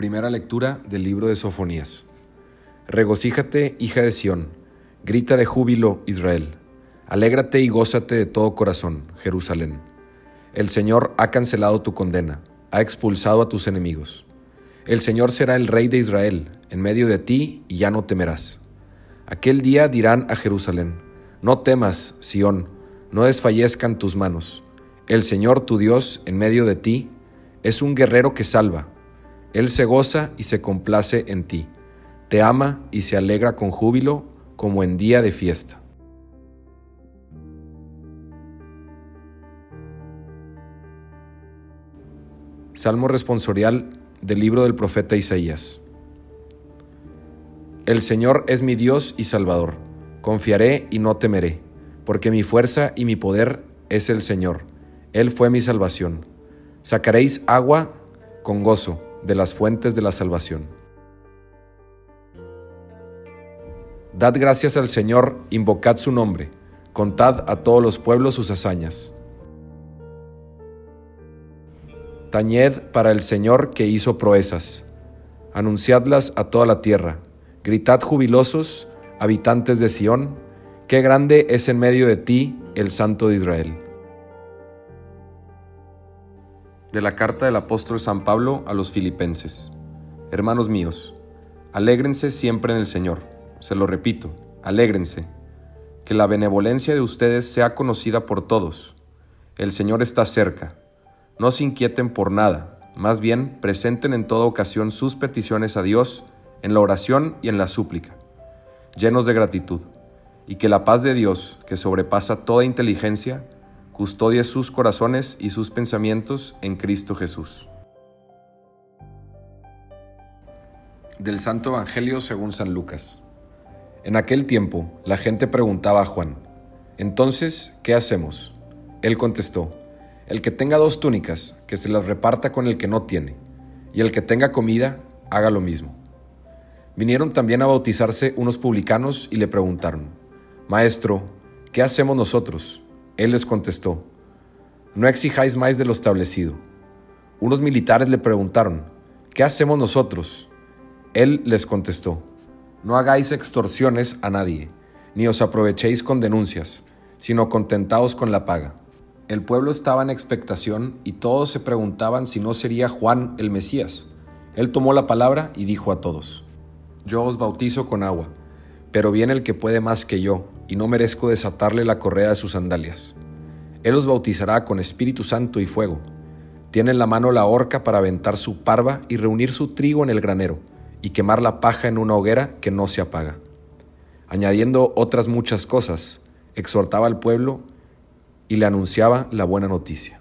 Primera lectura del libro de Sofonías. Regocíjate, hija de Sión, grita de júbilo, Israel. Alégrate y gózate de todo corazón, Jerusalén. El Señor ha cancelado tu condena, ha expulsado a tus enemigos. El Señor será el Rey de Israel, en medio de ti, y ya no temerás. Aquel día dirán a Jerusalén, No temas, Sión, no desfallezcan tus manos. El Señor tu Dios, en medio de ti, es un guerrero que salva. Él se goza y se complace en ti. Te ama y se alegra con júbilo como en día de fiesta. Salmo responsorial del libro del profeta Isaías. El Señor es mi Dios y Salvador. Confiaré y no temeré, porque mi fuerza y mi poder es el Señor. Él fue mi salvación. Sacaréis agua con gozo de las fuentes de la salvación. Dad gracias al Señor, invocad su nombre, contad a todos los pueblos sus hazañas. Tañed para el Señor que hizo proezas, anunciadlas a toda la tierra, gritad jubilosos, habitantes de Sión, qué grande es en medio de ti el Santo de Israel de la carta del apóstol San Pablo a los filipenses. Hermanos míos, alégrense siempre en el Señor. Se lo repito, alégrense. Que la benevolencia de ustedes sea conocida por todos. El Señor está cerca. No se inquieten por nada, más bien presenten en toda ocasión sus peticiones a Dios en la oración y en la súplica, llenos de gratitud, y que la paz de Dios, que sobrepasa toda inteligencia, custodie sus corazones y sus pensamientos en Cristo Jesús. Del Santo Evangelio según San Lucas. En aquel tiempo la gente preguntaba a Juan, Entonces, ¿qué hacemos? Él contestó, El que tenga dos túnicas, que se las reparta con el que no tiene, y el que tenga comida, haga lo mismo. Vinieron también a bautizarse unos publicanos y le preguntaron, Maestro, ¿qué hacemos nosotros? Él les contestó, no exijáis más de lo establecido. Unos militares le preguntaron, ¿qué hacemos nosotros? Él les contestó, no hagáis extorsiones a nadie, ni os aprovechéis con denuncias, sino contentaos con la paga. El pueblo estaba en expectación y todos se preguntaban si no sería Juan el Mesías. Él tomó la palabra y dijo a todos, Yo os bautizo con agua pero viene el que puede más que yo, y no merezco desatarle la correa de sus sandalias. Él os bautizará con Espíritu Santo y fuego. Tiene en la mano la horca para aventar su parva y reunir su trigo en el granero, y quemar la paja en una hoguera que no se apaga. Añadiendo otras muchas cosas, exhortaba al pueblo y le anunciaba la buena noticia.